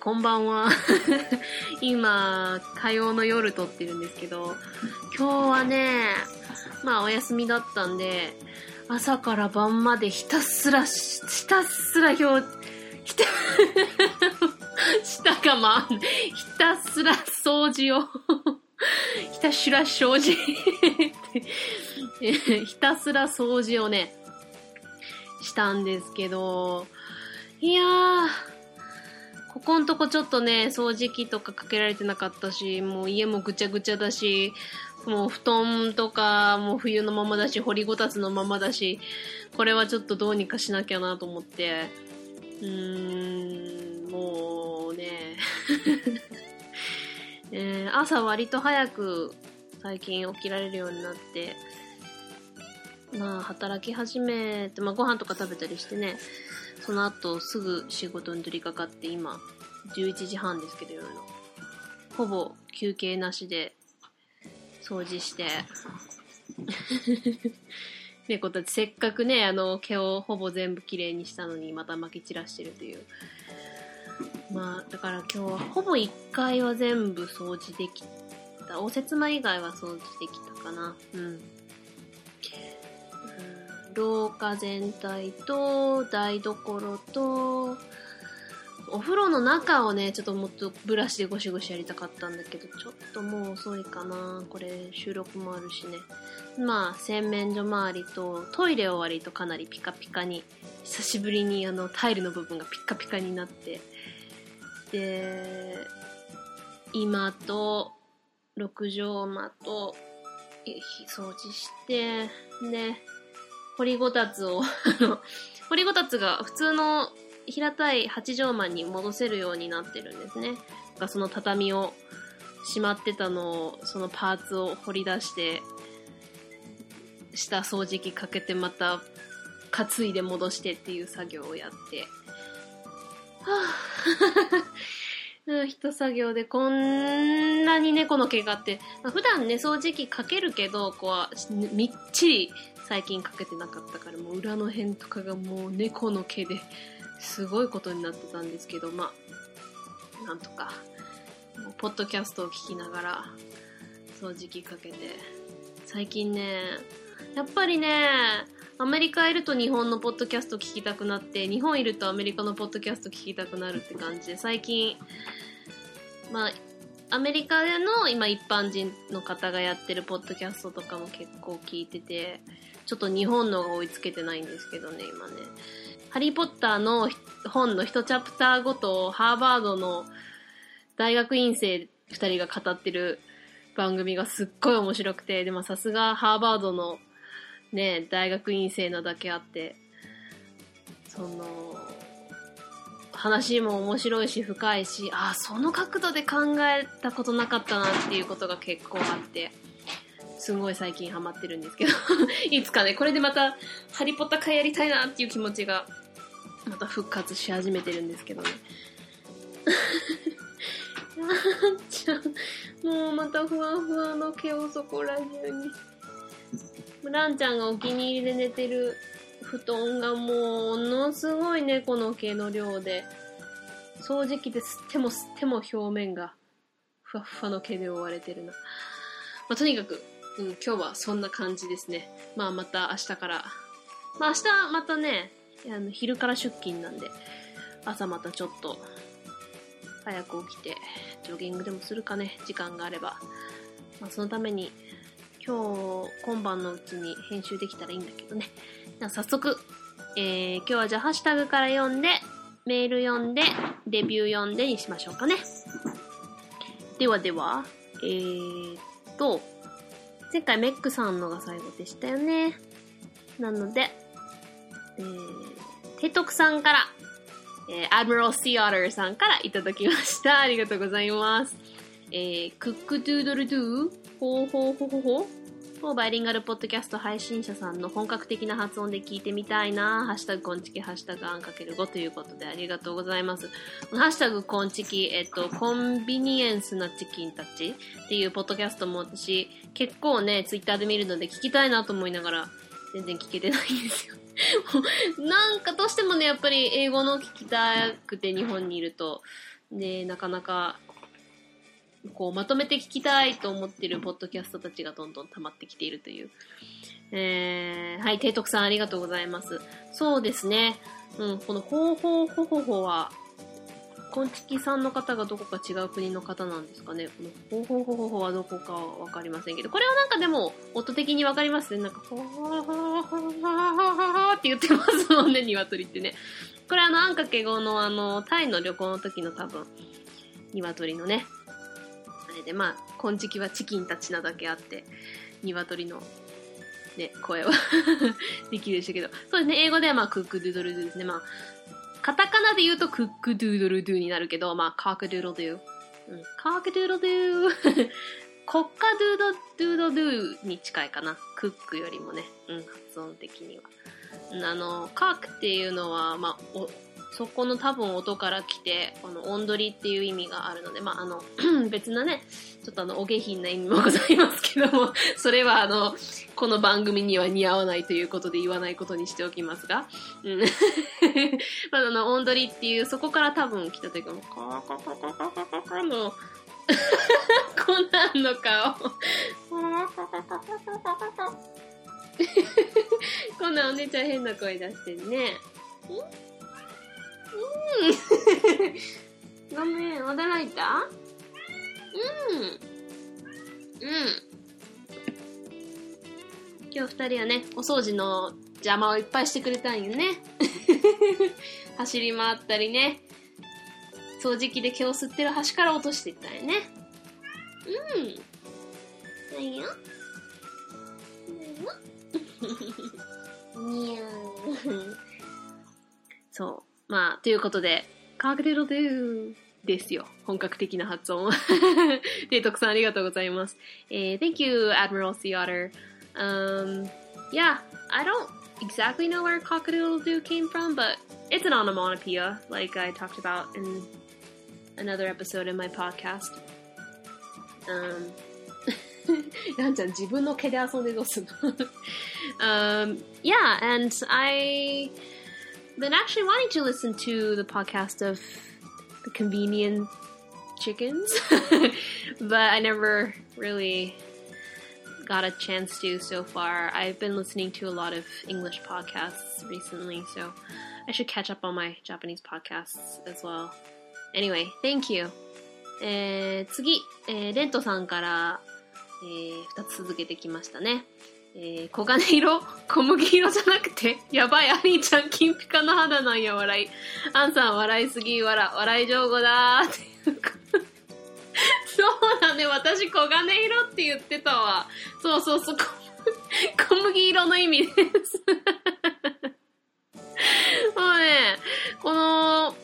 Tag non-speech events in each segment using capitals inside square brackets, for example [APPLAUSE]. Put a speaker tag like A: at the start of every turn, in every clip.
A: こんばんは。[LAUGHS] 今、火曜の夜撮ってるんですけど、今日はね、まあお休みだったんで、朝から晩までひたすら、ひたすら表、ひた、[LAUGHS] 下がま、ひたすら掃除を、[LAUGHS] ひたすら掃除ひたすら掃除をね、したんですけど、いやー、ここんとこちょっとね、掃除機とかかけられてなかったし、もう家もぐちゃぐちゃだし、もう布団とかもう冬のままだし、掘りごたつのままだし、これはちょっとどうにかしなきゃなと思って、うーん、もうね、[LAUGHS] えー、朝割と早く最近起きられるようになって、まあ働き始めて、まあご飯とか食べたりしてね、その後すぐ仕事に取り掛かって今、11時半ですけど夜の。ほぼ休憩なしで掃除して [LAUGHS] 猫たちせっかくね、あの毛をほぼ全部きれいにしたのにまた撒き散らしてるという。まあ、だから今日はほぼ1回は全部掃除できた。応接間以外は掃除できたかな。うん。廊下全体と台所とお風呂の中をねちょっともっとブラシでゴシゴシやりたかったんだけどちょっともう遅いかな。これ収録もあるしね。まあ洗面所周りとトイレ終わりとかなりピカピカに久しぶりにあのタイルの部分がピカピカになって。で今と6畳間と掃除してね。掘りごたつを [LAUGHS] 掘りごたつが普通の平たい8畳間に戻せるようになってるんですね。がその畳をしまってたのを、そのパーツを掘り出して、下掃除機かけてまた担いで戻してっていう作業をやって、はぁ、一作業でこんなに猫の毛があって、まあ、普段ね、掃除機かけるけど、こう、みっちり最近かけてなかったからもう裏の辺とかがもう猫の毛ですごいことになってたんですけどまあなんとかポッドキャストを聞きながら掃除機かけて最近ねやっぱりねアメリカいると日本のポッドキャスト聞きたくなって日本いるとアメリカのポッドキャスト聞きたくなるって感じで最近まあアメリカでの今一般人の方がやってるポッドキャストとかも結構聞いててちょっと日本のが追いつけてないんですけどね、今ね。ハリーポッターの本の一チャプターごと、ハーバードの大学院生二人が語ってる番組がすっごい面白くて、でもさすがハーバードのね、大学院生なだけあって、その、話も面白いし深いし、あ、その角度で考えたことなかったなっていうことが結構あって、すごい最近ハマってるんですけど [LAUGHS] いつかね、これでまた、ハリポッタ会やりたいなっていう気持ちが、また復活し始めてるんですけどね。[LAUGHS] なっちゃん、もうまたふわふわの毛をそこら中に。ランちゃんがお気に入りで寝てる布団がものすごい猫の毛の量で、掃除機で吸っても吸っても表面がふわふわの毛で覆われてるな。まあ、とにかく、うん、今日はそんな感じですね。まあまた明日から。まあ明日またね、あの昼から出勤なんで、朝またちょっと早く起きてジョギングでもするかね、時間があれば。まあそのために今日今晩のうちに編集できたらいいんだけどね。じゃあ早速、えー、今日はじゃあハッシュタグから読んで、メール読んで、レビュー読んでにしましょうかね。ではでは、えーと、前回メックさんのが最後でしたよね。なので、えー、提督さんから、えー、Admiral Sea Otter さんからいただきました。ありがとうございます。えー、クックドゥドルドゥほうほうほほほをバイリンガルポッドキャスト配信者さんの本格的な発音で聞いてみたいな。ハッシュタグコンチキ、ハッシュタグアンかける5ということでありがとうございます。ハッシュタグコンチキ、えっと、コンビニエンスなチキンたちっていうポッドキャストも私結構ね、ツイッターで見るので聞きたいなと思いながら全然聞けてないんですよ。[LAUGHS] なんかどうしてもね、やっぱり英語の聞きたくて日本にいると、で、なかなか、こう、まとめて聞きたいと思ってるポッドキャストたちがどんどん溜まってきているという。えー、はい、提督さんありがとうございます。そうですね。うん、このほうほうほほは、こんちきさんの方がどこか違う国の方なんですかね。このほうほほほはどこかわかりませんけど、これはなんかでも音的にわかりますね。なんか、ほーほーほーほーって言ってますもんね、鶏ってね。これあの、あんかけ語のあの、タイの旅行の時の多分、鶏のね、れで、まあ、こんちきはチキンたちなだけあって、鶏のね、声は [LAUGHS] できるでしたけど。そうですね、英語ではまあ、クックドゥドルドゥですね。まあ、カタカナで言うとクックドゥドルドゥになるけど、まあ、カークドゥドドゥ。うん、カークドゥドドゥ。[LAUGHS] コッカドゥドドゥドドゥに近いかな。クックよりもね。うん、発音的には。あの、カークっていうのは、まあ、お、そこの多分音から来て、この音取りっていう意味があるので、まあ、あの、[CLEARS THROAT] 別なね、ちょっとあの、お下品な意味もございますけども、[LAUGHS] それはあの、この番組には似合わないということで言わないことにしておきますが、うん。[LAUGHS] まあ、あの、音取りっていう、そこから多分来たというか、もう、カーカカカカカカーの、コナンの顔。こんなお姉ちゃん変な声出してるね。うん。ごめん、驚いた？うん。うん。今日二人はね、お掃除の邪魔をいっぱいしてくれたんよね。[LAUGHS] 走り回ったりね。掃除機で毛を吸ってる端から落としていったんよね。うん。ないよ。[LAUGHS] にゃーそう。まあ、ということで、カークデロドゥですよ。本格的な発音。で、徳さんありがとうございます。えー、thank [LAUGHS] you, Admiral Sea Otter. Um, yeah, I don't exactly know where cock-a-doodle-doo came from, but it's an onomatopoeia, like I talked about in another episode in my podcast. Um, [LAUGHS] ランちゃん自分の毛で遊んでどうすんの [LAUGHS] um, Yeah, and I been actually wanting to listen to the podcast of the convenient chickens, [LAUGHS] but I never really got a chance to so far. I've been listening to a lot of English podcasts recently, so I should catch up on my Japanese podcasts as well. Anyway, thank you. えー、次、えー、レントさんから、えー、二つ続けてきましたね。 えー、黄金色？[LAUGHS] 小麦色じゃなくて、[LAUGHS] やばい、アリーちゃん、金ピカの肌なんや、笑い。アンさん、笑いすぎ、笑、笑い上手だーっていうか。[LAUGHS] そうだね、私、黄金色って言ってたわ。そうそうそう、小麦色の意味です。もうね、この、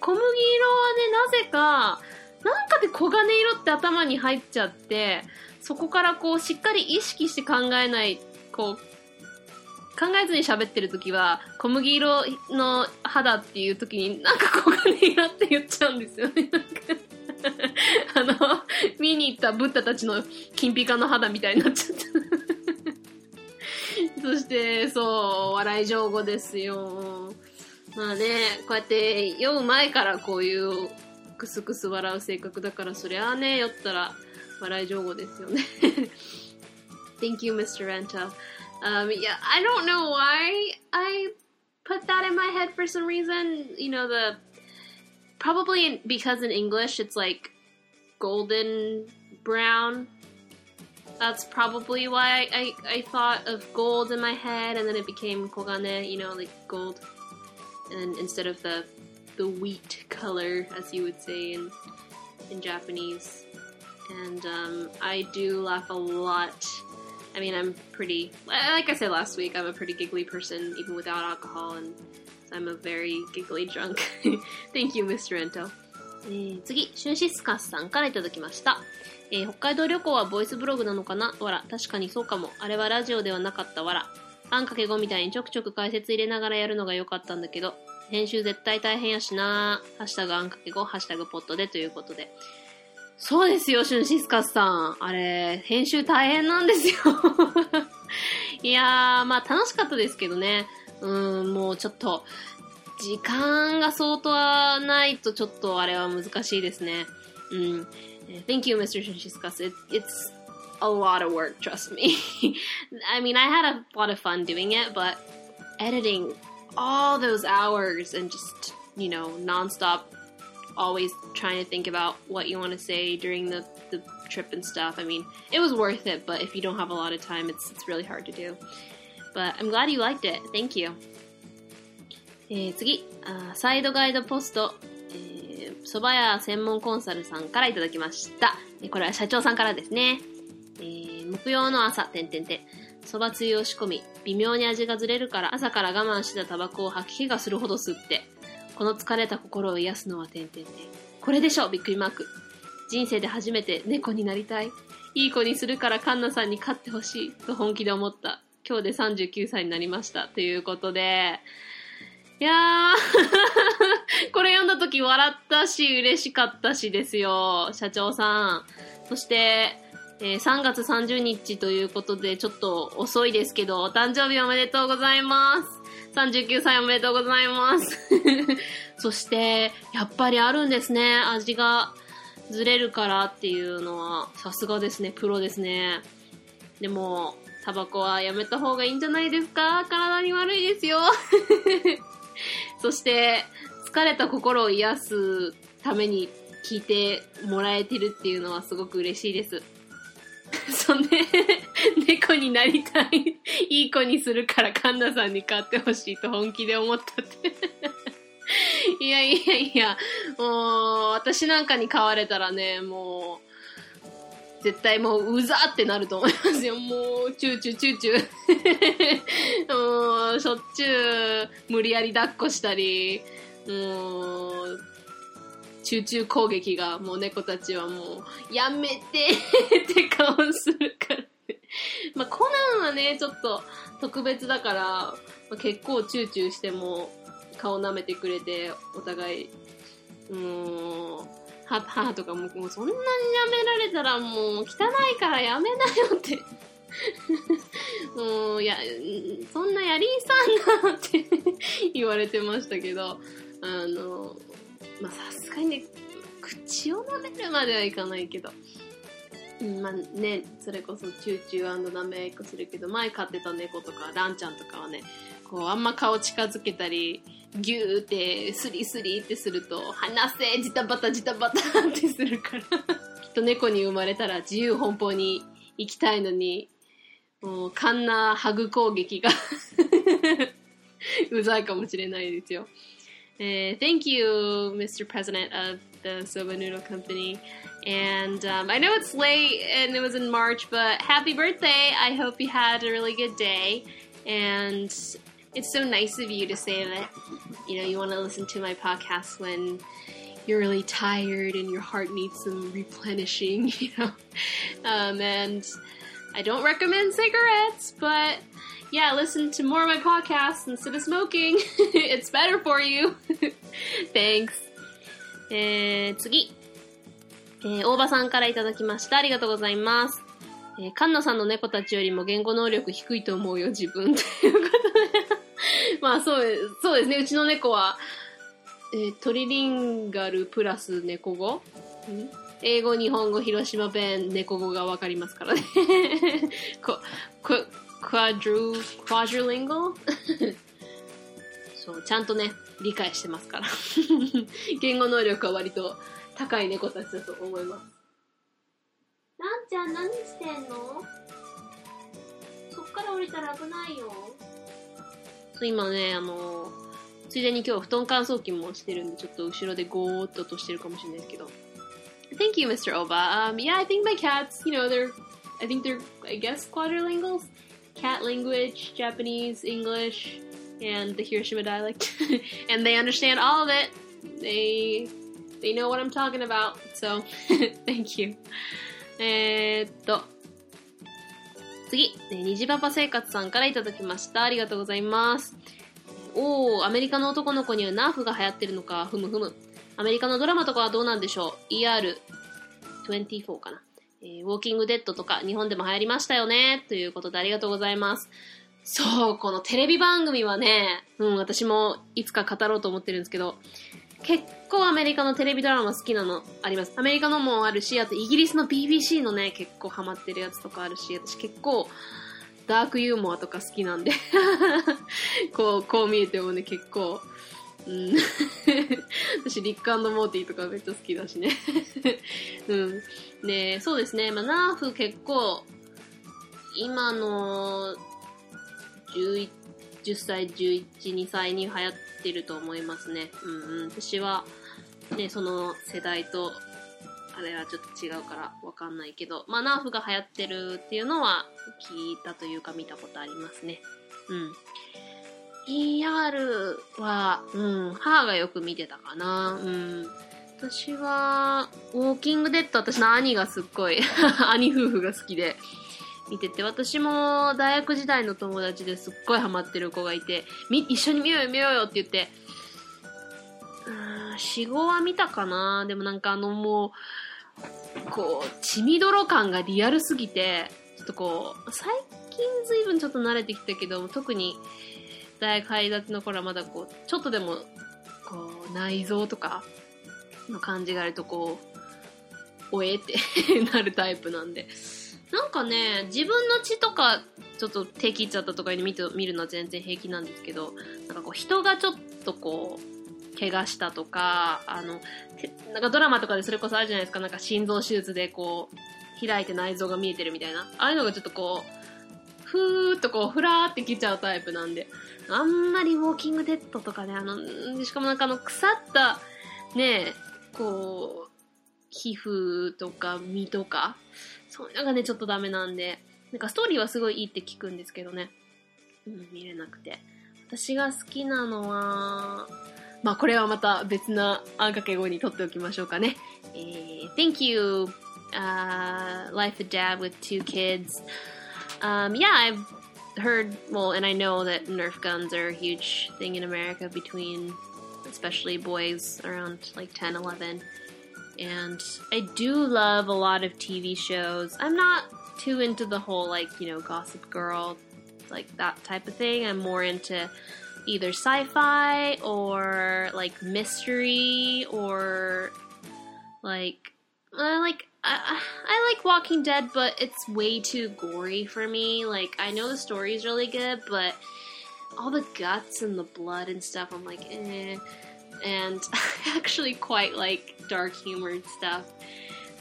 A: 小麦色はね、なぜか、なんかで黄金色って頭に入っちゃって、そこからこう、しっかり意識して考えない、こう、考えずに喋ってる時は、小麦色の肌っていう時に、なんか黄金色って言っちゃうんですよね。あの、見に行ったブッダたちの金ピカの肌みたいになっちゃった。そして、そう、笑い上手ですよ。まあね、こうやって酔う前からこういうクスクス笑う性格だから、そりゃあね、酔ったら笑い上手ですよね。Thank you, Mr. Renta. Um, yeah, I don't know why I put that in my head for some reason. You know, the probably because in English it's like golden brown. That's probably why I, I thought of gold in my head, and then it became kogane, you know, like gold, and instead of the the wheat color, as you would say in in Japanese And um, I do laugh a lot. I mean, I'm pretty, like I said last week, I'm a pretty giggly person even without alcohol, and I'm a very giggly drunk. [LAUGHS] Thank you, Mr. Ento. えー、次、シュンシスカスさんからいただきました。えー、北海道旅行はボイスブログなのかな？わら。確かにそうかも。あれはラジオではなかったわら。あんかけごみたいにちょくちょく解説入れながらやるのが良かったんだけど、編集絶対大変やしなハッシュタグあんかけご、ハッシュタグポットでということで。そうですよ、シュンシスカスさん。あれ、編集大変なんですよ。いやー、まあ楽しかったですけどね。うん、もうちょっと、時間が相当ないとちょっとあれは難しいですね。うん。Thank you, Mr. Shishikas. It, it's a lot of work, trust me. I mean, I had a lot of fun doing it, but editing all those hours and just, you know, nonstop, always trying to think about what you want to say during the, the trip and stuff. I mean, it was worth it, but if you don't have a lot of time, it's, it's really hard to do. But I'm glad you liked it. Thank you. えー、次あ、サイドガイドポスト、えー、蕎麦屋専門コンサルさんからいただきました。これは社長さんからですね。えー、木曜の朝、てんてんてん。蕎麦つゆを仕込み、微妙に味がずれるから朝から我慢してたタバコを吐き気がするほど吸って、この疲れた心を癒すのはてんてんてん。これでしょびっくりマーク。人生で初めて猫になりたい。いい子にするからカンナさんに勝ってほしい。と本気で思った。今日で39歳になりました。ということで、いやー [LAUGHS] これ読んだ時笑ったし、嬉しかったしですよ。社長さん。そして、えー、3月30日ということで、ちょっと遅いですけど、お誕生日おめでとうございます。39歳おめでとうございます。[LAUGHS] そして、やっぱりあるんですね。味がずれるからっていうのは、さすがですね。プロですね。でも、タバコはやめた方がいいんじゃないですか？体に悪いですよ。[LAUGHS] そして、疲れた心を癒すために聞いてもらえてるっていうのはすごく嬉しいです。[LAUGHS] そんで、猫になりたい、いい子にするからカンナさんに買ってほしいと本気で思ったって [LAUGHS] いやいやいや、もう、私なんかに飼われたらね、もう、絶対もう、うざってなると思いますよ。もう、チューチューチューチュー。[LAUGHS] もう、しょっちゅう、無理やり抱っこしたり、もう、集中攻撃がもう猫たちはもう、やめて [LAUGHS] って顔するから。まあ、コナンはね、ちょっと特別だから、まあ、結構チューチューしても顔舐めてくれて、お互い、もう、母とかも、もうそんなにやめられたらもう汚いからやめなよって [LAUGHS] もう、や、そんなやりんさんなって [LAUGHS] 言われてましたけど、あの、まあさすがにね、口を舐めるまではいかないけど、うん、まあね、それこそチューチュー舐めっこするけど、前飼ってた猫とか、ランちゃんとかはね、こう、あんま顔近づけたり、ギューってスリスリってすると、離せジタバタジタバタってするから [LAUGHS] きっと猫に生まれたら自由奔放に行きたいのに、もう、カンナハグ攻撃が [LAUGHS] うざいかもしれないですよ。Uh, thank you, Mr. President of the Soba Noodle Company. And um, I know it's late and it was in March, but happy birthday! I hope you had a really good day. And it's so nice of you to say that, you know, you want to listen to my podcast when you're really tired and your heart needs some replenishing, [LAUGHS] you know. Um, and I don't recommend cigarettes, but yeah, listen to more of my podcasts instead of smoking. [LAUGHS] it's better for you. [LAUGHS] Thanks. えー、次。えー、大場さんからいただきました。ありがとうございます。えー、カンナさんの猫たちよりも言語能力低いと思うよ、自分。ということで。[LAUGHS] まあ、そう、そうですね。うちの猫は、えー、トリリンガルプラス猫語英語、日本語、広島弁、猫語がわかりますからね。こ、こ、quadru, quadrilingual? [LAUGHS] そう、ちゃんとね、理解してますから。[LAUGHS] 言語能力は割と高い猫たちだと思います。なんちゃん何してんの？そっから降りたら危ないよ。そう、今ね、あの、ついでに今日布団乾燥機もしてるんで、ちょっと後ろでゴーっととしてるかもしれないですけど。Thank you, Mr. Oba. Um, yeah, I think my cats, you know, they're, I think they're, I guess, quadrilinguals. Cat language, Japanese, English, and the Hiroshima dialect, and they understand all of it. They they know what I'm talking about. So thank you. えー、っと次、虹パパ生活さんからいただきました。ありがとうございます。おー、アメリカの男の子にはナーフが流行ってるのか、ふむふむ。アメリカのドラマとかはどうなんでしょう ?ER24 かな。えー、ウォーキングデッドとか日本でも流行りましたよね。ということでありがとうございます。そう、このテレビ番組はね、うん、私もいつか語ろうと思ってるんですけど、結構アメリカのテレビドラマ好きなのあります。アメリカのもあるし、あとイギリスの BBC のね、結構ハマってるやつとかあるし、私結構ダークユーモアとか好きなんで [LAUGHS] こう、こう見えてもね、結構、うん。[LAUGHS] 私、リックモーティーとかめっちゃ好きだしね [LAUGHS] うん。で、そうですね。まあ、ナーフ結構、今の11 10歳、11、2歳に流行ってると思いますね。うんうん。私は、ね、その世代と、あれはちょっと違うからわかんないけど、まあ、ナーフが流行ってるっていうのは聞いたというか見たことありますね。うん。ER は、うん、母がよく見てたかな。うん。私は、ウォーキングデッド、私の兄がすっごい [LAUGHS] 兄夫婦が好きで、見てて、私も大学時代の友達ですっごいハマってる子がいて、み、一緒に見ようよ見ようよって言って、うん、4、5は見たかなでもなんかあのもう、こう、血みどろ感がリアルすぎて、ちょっとこう、最近随分ちょっと慣れてきたけど、特に大学入り立ちの頃はまだこう、ちょっとでも、こう、内臓とかの感じがあるとこう、おえってなるタイプなんで。なんかね、自分の血とか、ちょっと手切っちゃったとかに見て見るのは全然平気なんですけど、なんかこう人がちょっとこう、怪我したとか、あの、なんかドラマとかでそれこそあるじゃないですか、なんか心臓手術でこう、開いて内臓が見えてるみたいな。ああいうのがちょっとこう、ふーっとこう、ふらーってきちゃうタイプなんで、あんまりウォーキングデッドとかね、あの、しかもなんかあの、腐った、ねこう、皮膚とか身とか、そういうのがね、ちょっとダメなんで、なんかストーリーはすごいいいって聞くんですけどね。うん、見れなくて。私が好きなのは、まあこれはまた別なあんかけ語にとっておきましょうかね。えー、Thank you, uh, Life of Dad with two kids. Um, yeah, I've heard, well, and I know that Nerf guns are a huge thing in America between, especially boys around like 10, 11. and I do love a lot of TV shows. I'm not too into the whole like, you know, Gossip Girl, like that type of thing. I'm more into either sci-fi or like mystery or like uh, like I, I like Walking Dead, but it's way too gory for me. Like I know the story is really good, but all the guts and the blood and stuff, I'm like, eh. And [LAUGHS] I actually quite like dark humored stuff.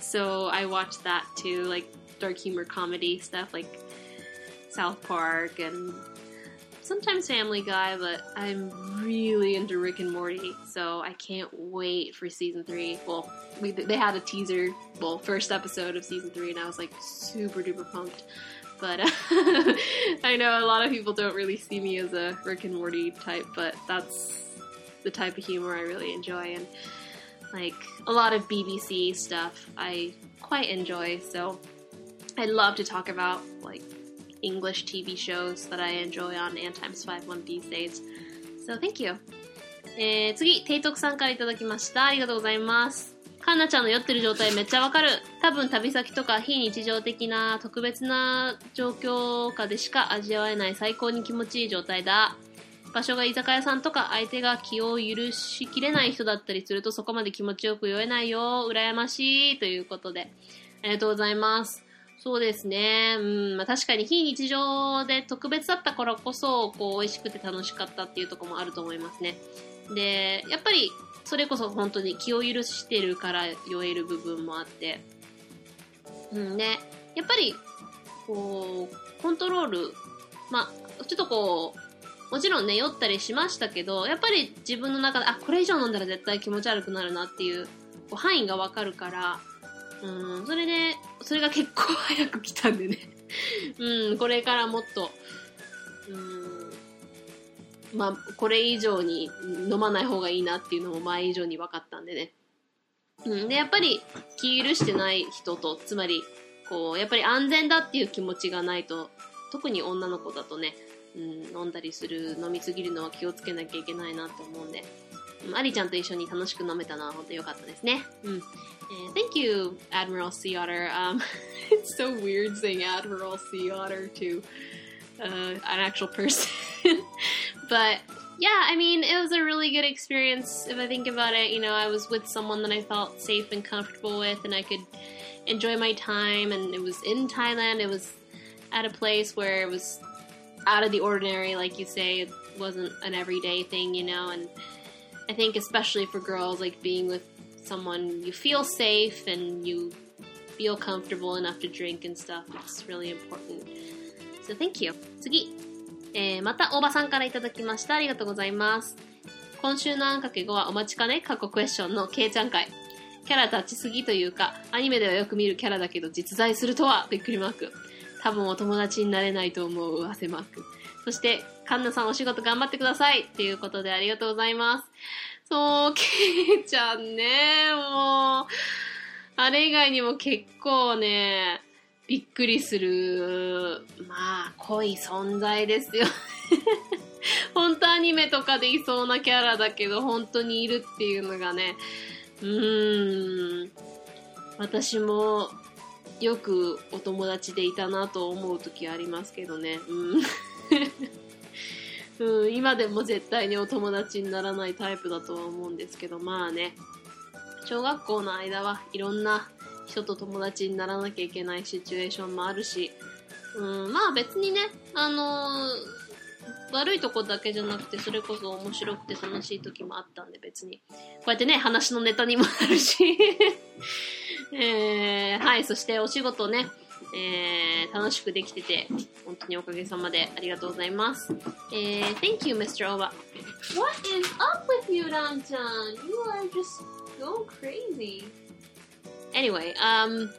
A: So I watch that too, like dark humor comedy stuff like South Park and sometimes Family Guy, but I'm really into Rick and Morty, so I can't wait for season three. Well, we, they had a teaser, well, first episode of season three, and I was like super duper pumped. But uh, [LAUGHS] I know a lot of people don't really see me as a Rick and Morty type, but that's the type of humor I really enjoy. And like a lot of BBC stuff I quite enjoy. So I'd love to talk about like English TV shows that I enjoy on a n t i m e s 51 these days. So thank you. えー、次、提督さんからいただきました。ありがとうございます。カンナちゃんの酔ってる状態めっちゃわかる。多分旅先とか非日常的な特別な状況下でしか味わえない最高に気持ちいい状態だ。場所が居酒屋さんとか相手が気を許しきれない人だったりするとそこまで気持ちよく酔えないよ。羨ましい。ということで。ありがとうございます。そうですね。うん、まあ、確かに非日常で特別だったからこそ、こう、美味しくて楽しかったっていうところもあると思いますね。で、やっぱり、それこそ本当に気を許してるから酔える部分もあって、うんね、やっぱり、こう、コントロール、まあ、ちょっとこう、もちろんね、酔ったりしましたけど、やっぱり自分の中で、あ、これ以上飲んだら絶対気持ち悪くなるなっていう、こう範囲がわかるから、うん、それで、それが結構早く来たんでね。[LAUGHS] うん、これからもっと、うん、まあ、これ以上に飲まない方がいいなっていうのも前以上に分かったんでね。うん、で、やっぱり気許してない人と、つまり、こう、やっぱり安全だっていう気持ちがないと、特に女の子だとね、うん、飲んだりする、飲みすぎるのは気をつけなきゃいけないなと思うんで、ありちゃんと一緒に楽しく飲めたのは本当良かったですね。うん。thank you, Admiral Sea Otter. Um, [LAUGHS] it's so weird saying Admiral Sea Otter to uh, an actual person. [LAUGHS] but yeah, I mean, it was a really good experience. If I think about it, you know, I was with someone that I felt safe and comfortable with, and I could enjoy my time. And it was in Thailand. It was at a place where it was out of the ordinary, like you say. It wasn't an everyday thing, you know. And I think, especially for girls, like being with someone you feel safe and you feel comfortable enough to drink and stuff, it's really important. So thank you. 次。えー、また、大場さんからいただきました。ありがとうございます。今週のあんかけ後はお待ちかね過去クエスチョンのケイちゃん会。キャラ立ちすぎというか、アニメではよく見るキャラだけど実在するとはびっくりマーク。多分お友達になれないと思う汗マーク。そして、カンナさんお仕事頑張ってくださいっていうことでありがとうございます。そう、ケイちゃんね、もう、あれ以外にも結構ね、びっくりする、まあ、濃い存在ですよ。本当アニメとかでいそうなキャラだけど、本当にいるっていうのがね、うーん、私もよくお友達でいたなと思う時ありますけどね。うんうん、今でも絶対にお友達にならないタイプだとは思うんですけど、まあね、小学校の間はいろんな人と友達にならなきゃいけないシチュエーションもあるし、うん、まあ別にね、あのー悪いとこだけじゃなくて、それこそ面白くて楽しい時もあったんで別に。こうやってね、話のネタにもなるし。[LAUGHS] えー、はい、そしてお仕事ね、えー、楽しくできてて、本当におかげさまでありがとうございます。えー、Thank you, Mr. Oba. What is up with you, Ran-chan? You are just so crazy. Anyway, um,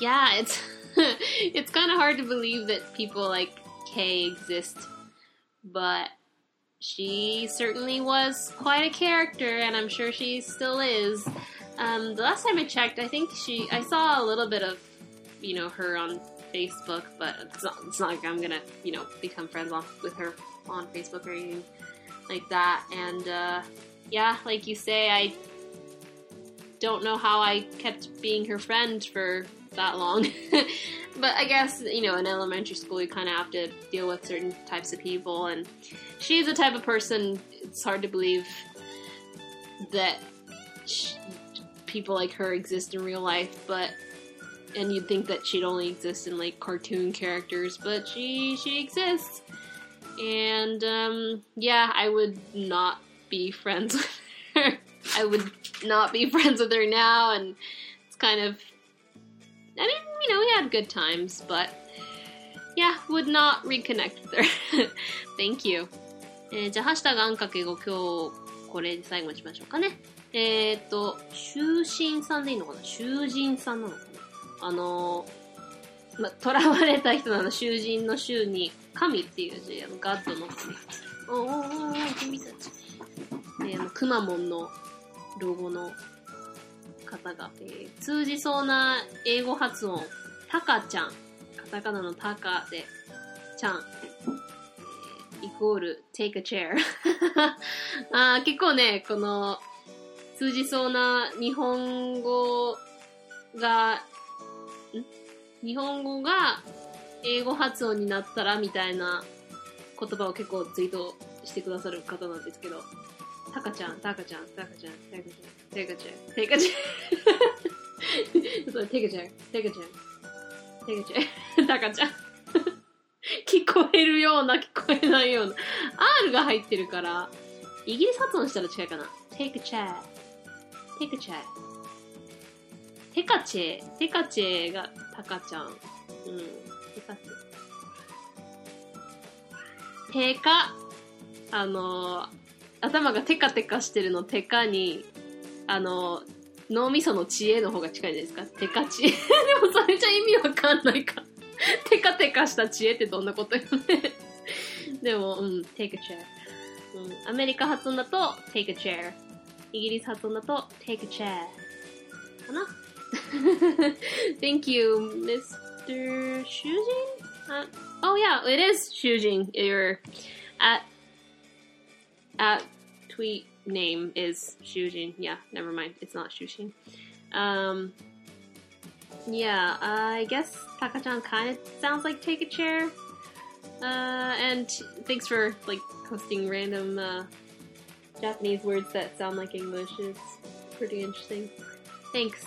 A: yeah, it's [LAUGHS] it's kind of hard to believe that people like Kay exist, but she certainly was quite a character, and I'm sure she still is. Um, the last time I checked, I think she I saw a little bit of you know her on Facebook, but it's not, it's not like I'm gonna you know become friends on, with her on Facebook or anything like that. And uh, yeah, like you say, I don't know how I kept being her friend for that long. [LAUGHS] but I guess, you know, in elementary school, you kind of have to deal with certain types of people. And she's the type of person, it's hard to believe that sh people like her exist in real life, but And you'd think that she'd only exist in like cartoon characters, but she she exists. And um, yeah, I would not be friends with [LAUGHS] her. I would not be friends with her now, and it's kind of. I mean, you know, we had good times, but yeah, would not reconnect with her. [LAUGHS] Thank you. えーじゃあ、ハッシュタグあんかけご今日、これで最後にしましょうかね。えーっと、囚人さんでいいのかな囚人さんなのかな あのー、ま、囚われた人なの、囚人の囚に、神っていう字、あの、ガッドの神。おーおーおお、君たち。えー、あの、くまモンのロゴの方が、えー通じそうな英語発音、タカちゃん。カタカナのタカで、ちゃん。えイコール、take a chair [LAUGHS] あ結構ね、この、通じそうな日本語が、日本語が英語発音になったらみたいな言葉を結構ツイートしてくださる方なんですけど、タカちゃん、タカちゃん、タカちゃん、タカちゃん、テカちゃん、テカちゃん。そう、テカちゃん、テカちゃん、テカちゃん、タカちゃん。聞こえるような、聞こえないような。R が入ってるから、イギリス発音したら近いかな。take a chair, take a chair. テカチェ、テカチェがタカちゃん。うん、テカチェ。テカ、あのー、頭がテカテカしてるのテカに、あのー、脳みその知恵の方が近いんですかテカチ。[LAUGHS] でもそれじゃ意味わかんないか。テカテカした知恵ってどんなことよね。でも、うん、take a chair。うん、アメリカ発音だと take a chair。イギリス発音だと take a chair。かな [LAUGHS] Thank you, Mr. Shujin? Uh, oh yeah, it is Shujin. Your at at tweet name is Shujin. Yeah, never mind. It's not Shujin. Um, yeah, I guess Taka-chan kind of sounds like take a chair. Uh, and thanks for like posting random uh, Japanese words that sound like English. It's pretty interesting. Thanks.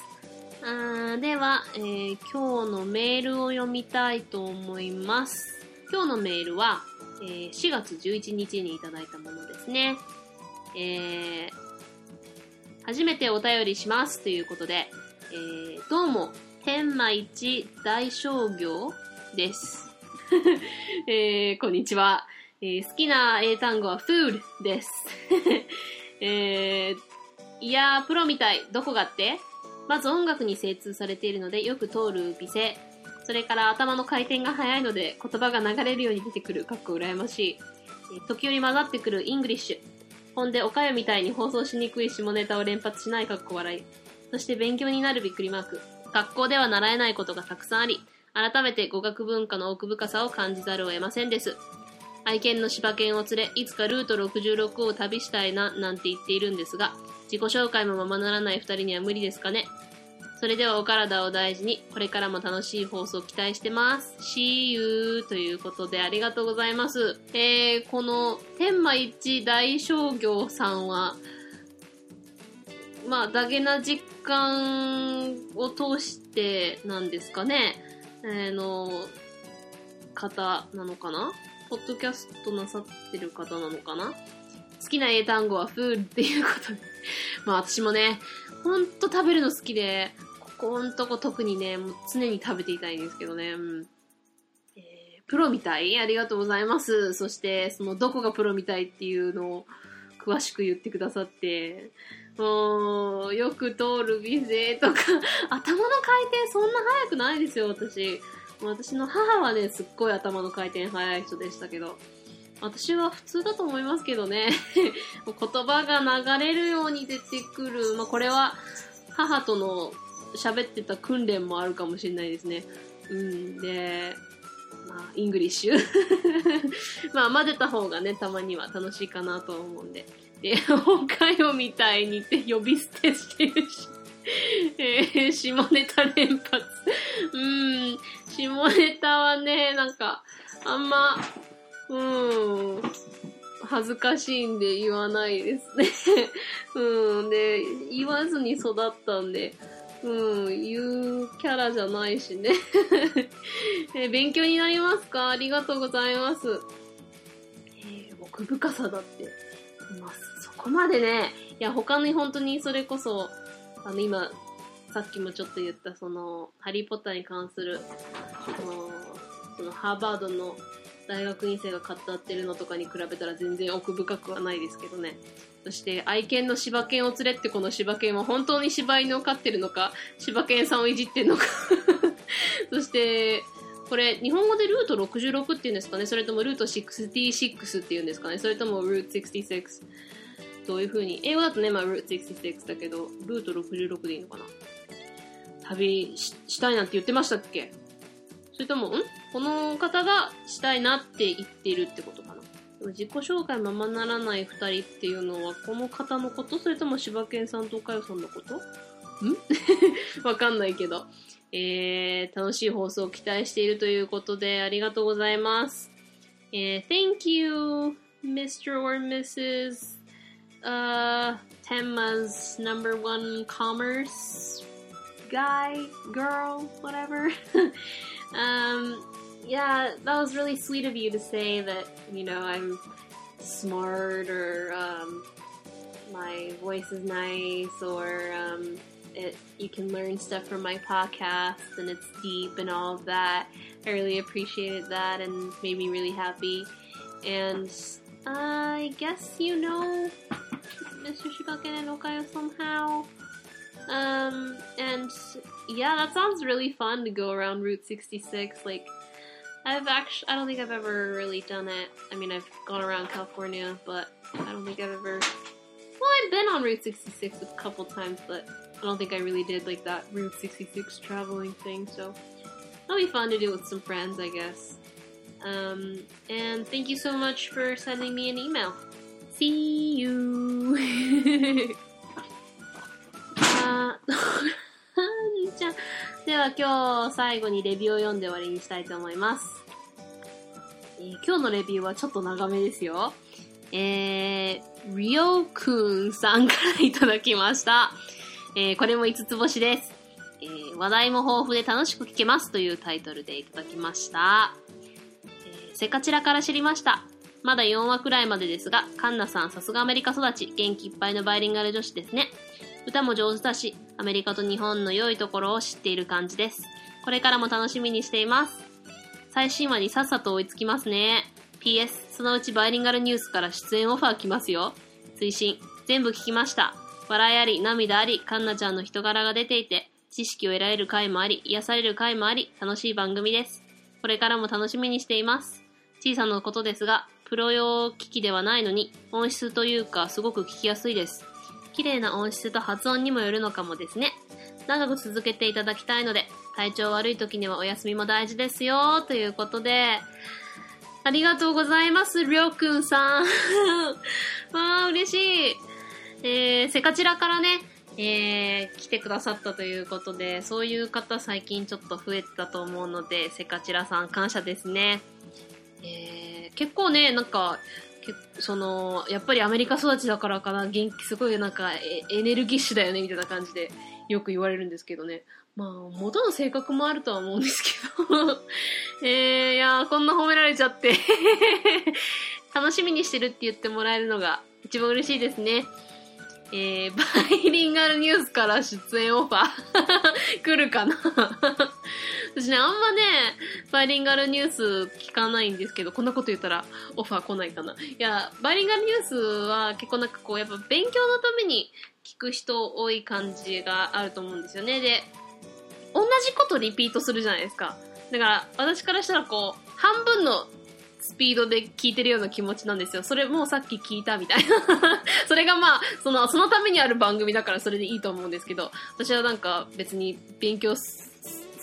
A: あでは、えー今日のメールを読みたいと思います。今日のメールは、えー4月11日にいただいたものですね。えー初めてお便りしますということで、えーどうも、天満一大商業です。[LAUGHS] えーこんにちは。えー好きな英単語は food です。[LAUGHS] えーいやー、プロみたい。どこがって？まず音楽に精通されているのでよく通る美声。それから頭の回転が速いので言葉が流れるように出てくる。かっこ羨ましい。時折混ざってくるイングリッシュ。ほんで、おかよみたいに放送しにくい下ネタを連発しないかっこ笑い。そして勉強になるびっくりマーク。学校では習えないことがたくさんあり、改めて語学文化の奥深さを感じざるを得ませんです。愛犬の柴犬を連れ、いつかルート66を旅したいな、なんて言っているんですが、自己紹介もままならない二人には無理ですかね。それではお体を大事に、これからも楽しい放送を期待してます。See you! ということでありがとうございます。えー、この、天満一大商業さんは、まあ、ダゲな実感を通してなんですかね。えーの、方なのかな？ポッドキャストなさってる方なのかな？好きな英単語は food っていうことで。まあ私もね、ほんと食べるの好きで、ここんとこ特にね、もう常に食べていたいんですけどね。うん。えープロみたい？ありがとうございます。そして、そのどこがプロみたいっていうのを詳しく言ってくださって、もう、よく通る美声とか、[LAUGHS] 頭の回転そんな速くないですよ、私。私の母はね、すっごい頭の回転速い人でしたけど、私は普通だと思いますけどね。[LAUGHS] 言葉が流れるように出てくる。まあ、これは母との喋ってた訓練もあるかもしれないですね。うん、で、まあ、 English。[LAUGHS] まあ、混ぜた方がね、たまには楽しいかなと思うんで。で、おかよみたいにって呼び捨てしてるし。[LAUGHS] えー、下ネタ連発。うん、下ネタはね、なんか、あんま、うん、恥ずかしいんで言わないですね。[LAUGHS] うん、で、言わずに育ったんで、うん、言うキャラじゃないしね。[LAUGHS] え勉強になりますか？ありがとうございます。えー奥深さだって。まあ、そこまでね、いや、他に本当にそれこそ、あの、今、さっきもちょっと言った、その、ハリーポッターに関する、その、そのハーバードの大学院生が語ってるのとかに比べたら全然奥深くはないですけどね。そして、愛犬の柴犬を連れってこの柴犬は本当に柴犬を飼ってるのか、柴犬さんをいじってんのか。[LAUGHS] そして、これ、日本語でルート66っていうんですかねそれともルート66っていうんですかねそれとも Route 66。どういう風に。英語だとね、まあ Route 66だけど、ルート66でいいのかな旅ししたいなんて言ってましたっけ？それとも、ん？この方がしたいなって言っているってことかなでも自己紹介ままならない二人っていうのは、この方のこと？それとも柴犬さんと岡代さんのこと？ん？[LAUGHS] わかんないけど。えー、楽しい放送を期待しているということで、ありがとうございます。えー、Thank you, Mr. or Mrs. Uh, Tenma's number one commerce guy, girl, whatever. [LAUGHS] um, yeah, that was really sweet of you to say that, you know, I'm smart or um, my voice is nice or um, it you can learn stuff from my podcast and it's deep and all of that. I really appreciated that and made me really happy. And I guess you know Mr. Shibaken and Okayo somehow. Um, and yeah, that sounds really fun to go around Route 66. Like, I've actually, I don't think I've ever really done it. I mean, I've gone around California, but I don't think I've ever. Well, I've been on Route 66 a couple times, but I don't think I really did like that Route 66 traveling thing. So that'll be fun to do with some friends, I guess. Um, and thank you so much for sending me an email. See you. [LAUGHS] uh, [LAUGHS] では今日最後にレビューを読んで終わりにしたいと思います。えー今日のレビューはちょっと長めですよ。えー、リオくんさんからいただきました。えーこれも5つ星です。えー話題も豊富で楽しく聞けますというタイトルでいただきました。えーセカチラから知りました。まだ4話くらいまでですが、カンナさんさすがアメリカ育ち、元気いっぱいのバイリンガル女子ですね。歌も上手だし、アメリカと日本の良いところを知っている感じです。これからも楽しみにしています。最新話にさっさと追いつきますね。PS、そのうちバイリンガルニュースから出演オファー来ますよ。推進、全部聞きました。笑いあり、涙あり、カンナちゃんの人柄が出ていて、知識を得られる回もあり、癒される回もあり、楽しい番組です。これからも楽しみにしています。小さなことですが、プロ用機器ではないのに、音質というかすごく聞きやすいです。綺麗な音質と発音にもよるのかもですね。長く続けていただきたいので、体調悪い時にはお休みも大事ですよ、ということで、ありがとうございます、りょうくんさん。[LAUGHS] わー、嬉しい。えー、セカチラからね、えー、来てくださったということで、そういう方最近ちょっと増えてたと思うので、セカチラさん感謝ですね。えー、結構ね、なんか、その、やっぱりアメリカ育ちだからかな、元気、すごいなんかエエネルギッシュだよね、みたいな感じでよく言われるんですけどね。まあ、元の性格もあるとは思うんですけど。[LAUGHS] えー、いやーこんな褒められちゃって。[LAUGHS] 楽しみにしてるって言ってもらえるのが一番嬉しいですね。えー、バイリンガルニュースから出演オファー [LAUGHS] 来るかな私ね、あんまね、バイリンガルニュース聞かないんですけど、こんなこと言ったらオファー来ないかな。いや、バイリンガルニュースは結構なんかこう、やっぱ勉強のために聞く人多い感じがあると思うんですよね。で、同じことリピートするじゃないですか。だから、私からしたらこう、半分のスピードで聞いてるような気持ちなんですよ。それもうさっき聞いたみたいな。[LAUGHS] それがまあ、その、そのためにある番組だからそれでいいと思うんですけど、私はなんか別に勉強す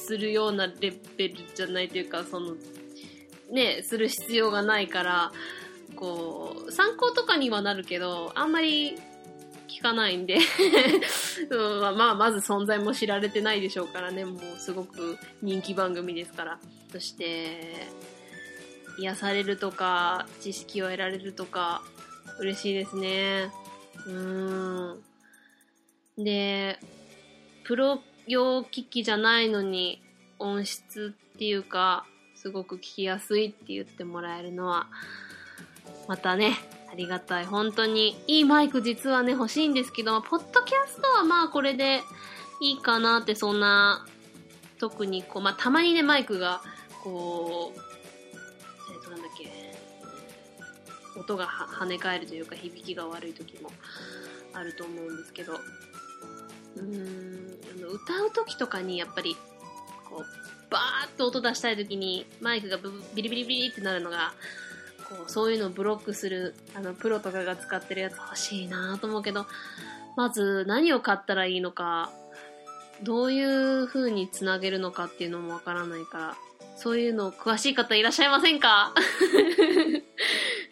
A: するようなレベルじゃないというか、その、ね、する必要がないから、こう、参考とかにはなるけど、あんまり聞かないんで、[LAUGHS] うんまあ、ま、ず存在も知られてないでしょうからね、もうすごく人気番組ですから。そして、癒されるとか、知識を得られるとか、嬉しいですね。うん。で、プロ用機器じゃないのに音質っていうか、すごく聞きやすいって言ってもらえるのは、またね、ありがたい。本当に、いいマイク実はね、欲しいんですけど、ポッドキャストはまあこれでいいかなって、そんな、特にこう、まあたまにね、マイクが、こう、えっとなんだっけ、音が跳ね返るというか響きが悪い時もあると思うんですけど、うん、あの歌う時とかにやっぱり、こう、バーッと音出したい時にマイクがビリビリビリってなるのが、こう、そういうのをブロックする、あの、プロとかが使ってるやつ欲しいなと思うけど、まず何を買ったらいいのか、どういう風につなげるのかっていうのもわからないから、そういうの詳しい方いらっしゃいませんか？[LAUGHS]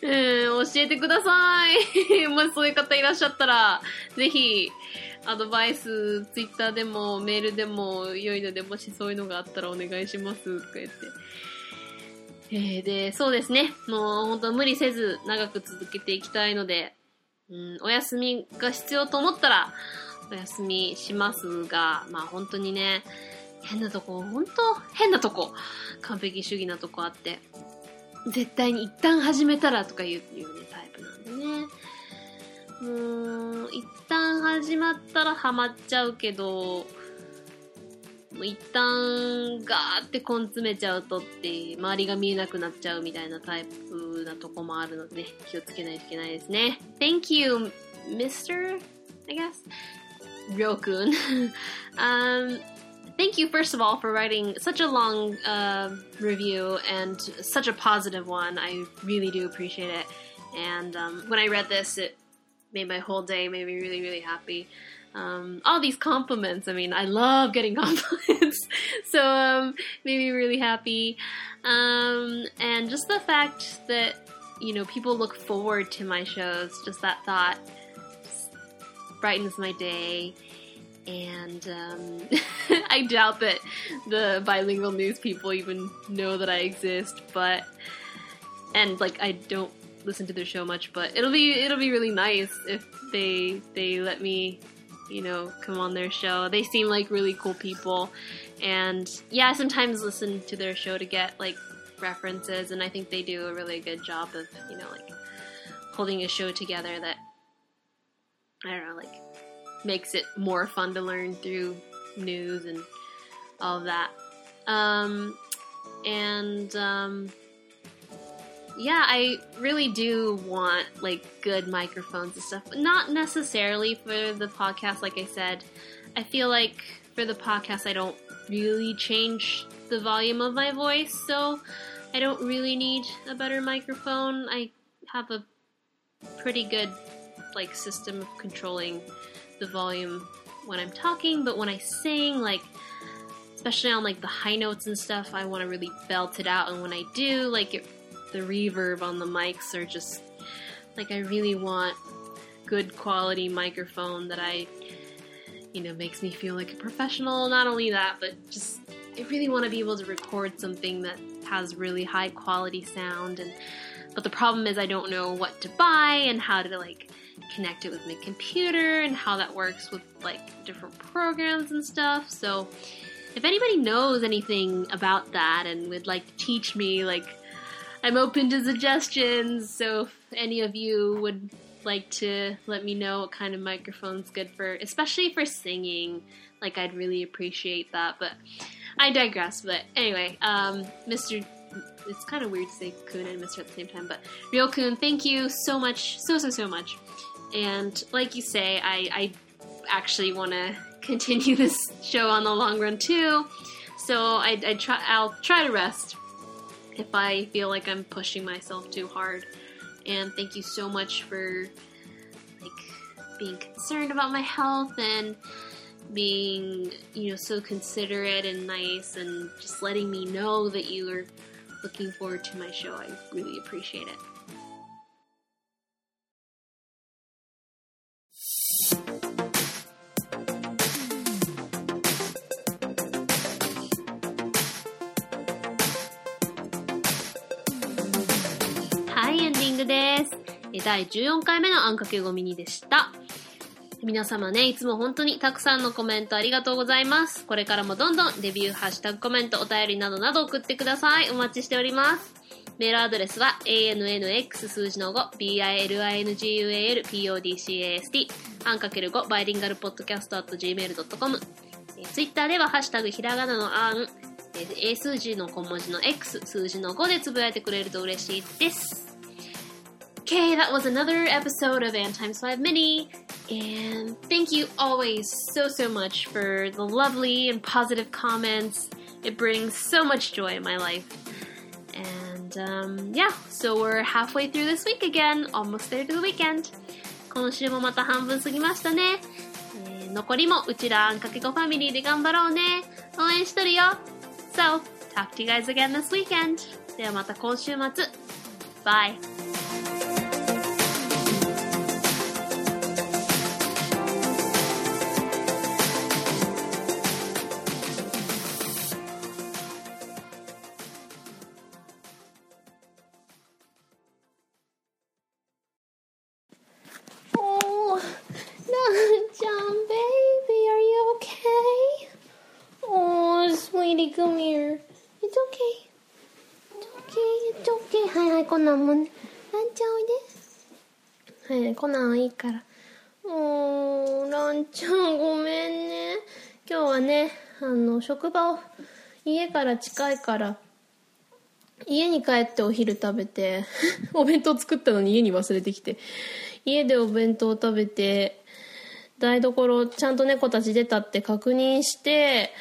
A: えー教えてください。[LAUGHS] もしそういう方いらっしゃったら、ぜひ、アドバイス、ツイッターでもメールでも良いので、もしそういうのがあったらお願いします、とか言って。えーで、そうですね。もう本当無理せず長く続けていきたいので、うん、お休みが必要と思ったら、お休みしますが、まあ本当にね、変なとこ、本当変なとこ、完璧主義なとこあって、絶対に一旦始めたらとか言ういうね、タイプなんでね。もう、一旦始まったらハマっちゃうけど、もう一旦ガーって根詰めちゃうとって、周りが見えなくなっちゃうみたいなタイプなとこもあるので、ね、気をつけないといけないですね。Thank you, Mr. I guess? Ryokun. [LAUGHS] um, thank you first of all for writing such a long uh, review and such a positive one. I really do appreciate it. And um, when I read this, it made my whole day, made me really, really happy. Um, all these compliments. I mean, I love getting [LAUGHS] compliments, so um, made me really happy. Um, and just the fact that you know people look forward to my shows, just that thought brightens my day. And um, [LAUGHS] I doubt that the bilingual news people even know that I exist, but and like I don't listen to their show much, but it'll be it'll be really nice if they they let me, you know, come on their show. They seem like really cool people, and yeah, I sometimes listen to their show to get like references, and I think they do a really good job of you know like holding a show together that I don't know like makes it more fun to learn through news and all of that. Um, and um, yeah, I really do want like good microphones and stuff, but not necessarily for the podcast. Like I said, I feel like for the podcast, I don't really change the volume of my voice, so I don't really need a better microphone. I have a pretty good like system of controlling the volume when I'm talking, but when I sing, like especially on like the high notes and stuff, I want to really belt it out, and when I do, like it the reverb on the mics are just like I really want good quality microphone that I you know makes me feel like a professional. Not only that, but just I really want to be able to record something that has really high quality sound and but the problem is I don't know what to buy and how to like connect it with my computer and how that works with like different programs and stuff. So if anybody knows anything about that and would like to teach me like I'm open to suggestions, so if any of you would like to let me know what kind of microphone's good for, especially for singing, like I'd really appreciate that. But I digress. But anyway, um, Mr. It's kind of weird to say Kun and Mr. at the same time, but Real Kun, thank you so much, so so so much. And like you say, I, I actually want to [LAUGHS] continue this show on the long run too. So I, I try, I'll try to rest if I feel like I'm pushing myself too hard. And thank you so much for like being concerned about my health and being, you know, so considerate and nice and just letting me know that you are looking forward to my show. I really appreciate it. 第14回目のあんかけごみにでした。皆様ね、いつも本当にたくさんのコメントありがとうございます。これからもどんどんレビュー、ハッシュタグコメント、お便りなどなど送ってください。お待ちしております。メールアドレスは ANNX 数字の5 BILINGUALPODCAST アンかける5バイリンガルポッドキャスト at gmail.com ツイッターではハッシュタグひらがなのあん A 数字の小文字の X 数字の5でつぶやいてくれると嬉しいです。Okay, that was another episode of Ann Times 5 Mini. And thank you always so, so much for the lovely and positive comments. It brings so much joy in my life. And um, yeah, so we're halfway through this week again, almost there to the weekend. 今週もまた半分過ぎましたね。えー、残りもうちらあんかけこファミリーで頑張ろうね。応援しとるよ。So, talk to you guys again this weekend. ではまた今週末。Bye. 職場を、家から近いから、家に帰ってお昼食べて、[LAUGHS] お弁当作ったのに家に忘れてきて、家でお弁当食べて、台所ちゃんと猫たち出たって確認して、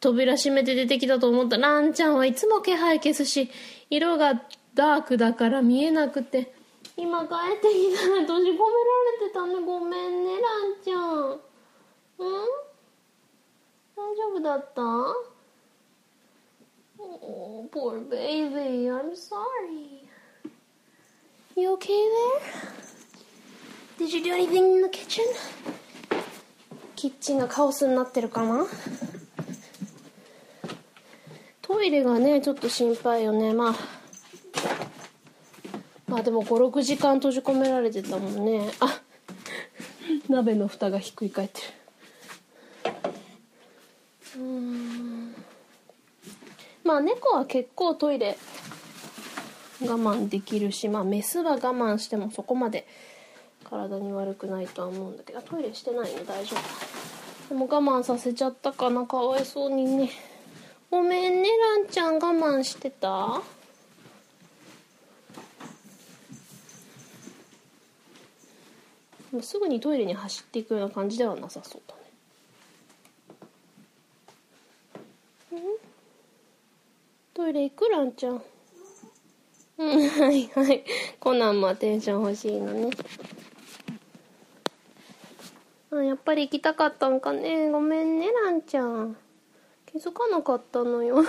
A: 扉閉めて出てきたと思った。ランちゃんはいつも気配消すし色がダークだから見えなくて今帰ってきたら閉じ込められてたね。ごめんねランちゃん。うん？大丈夫だった？Oh, poor baby. I'm sorry. You okay there? Did you do anything in the kitchen? キッチンがカオスになってるかな？トイレがね、ちょっと心配よね。まあ、まあでも56時間閉じ込められてたもんねあ鍋の蓋がひっくり返ってるうんまあ猫は結構トイレ我慢できるしまあメスは我慢してもそこまで体に悪くないとは思うんだけどトイレしてないの大丈夫。でも我慢させちゃったかな。かわいそうにね。ごめんねランちゃん我慢してた？もうすぐにトイレに走っていくような感じではなさそうだね。うん？トイレ行くらんちゃん。うんはいはい。コナンもアテンション欲しいのね。あやっぱり行きたかったんかね。ごめんねランちゃん。気づかなかったのよ。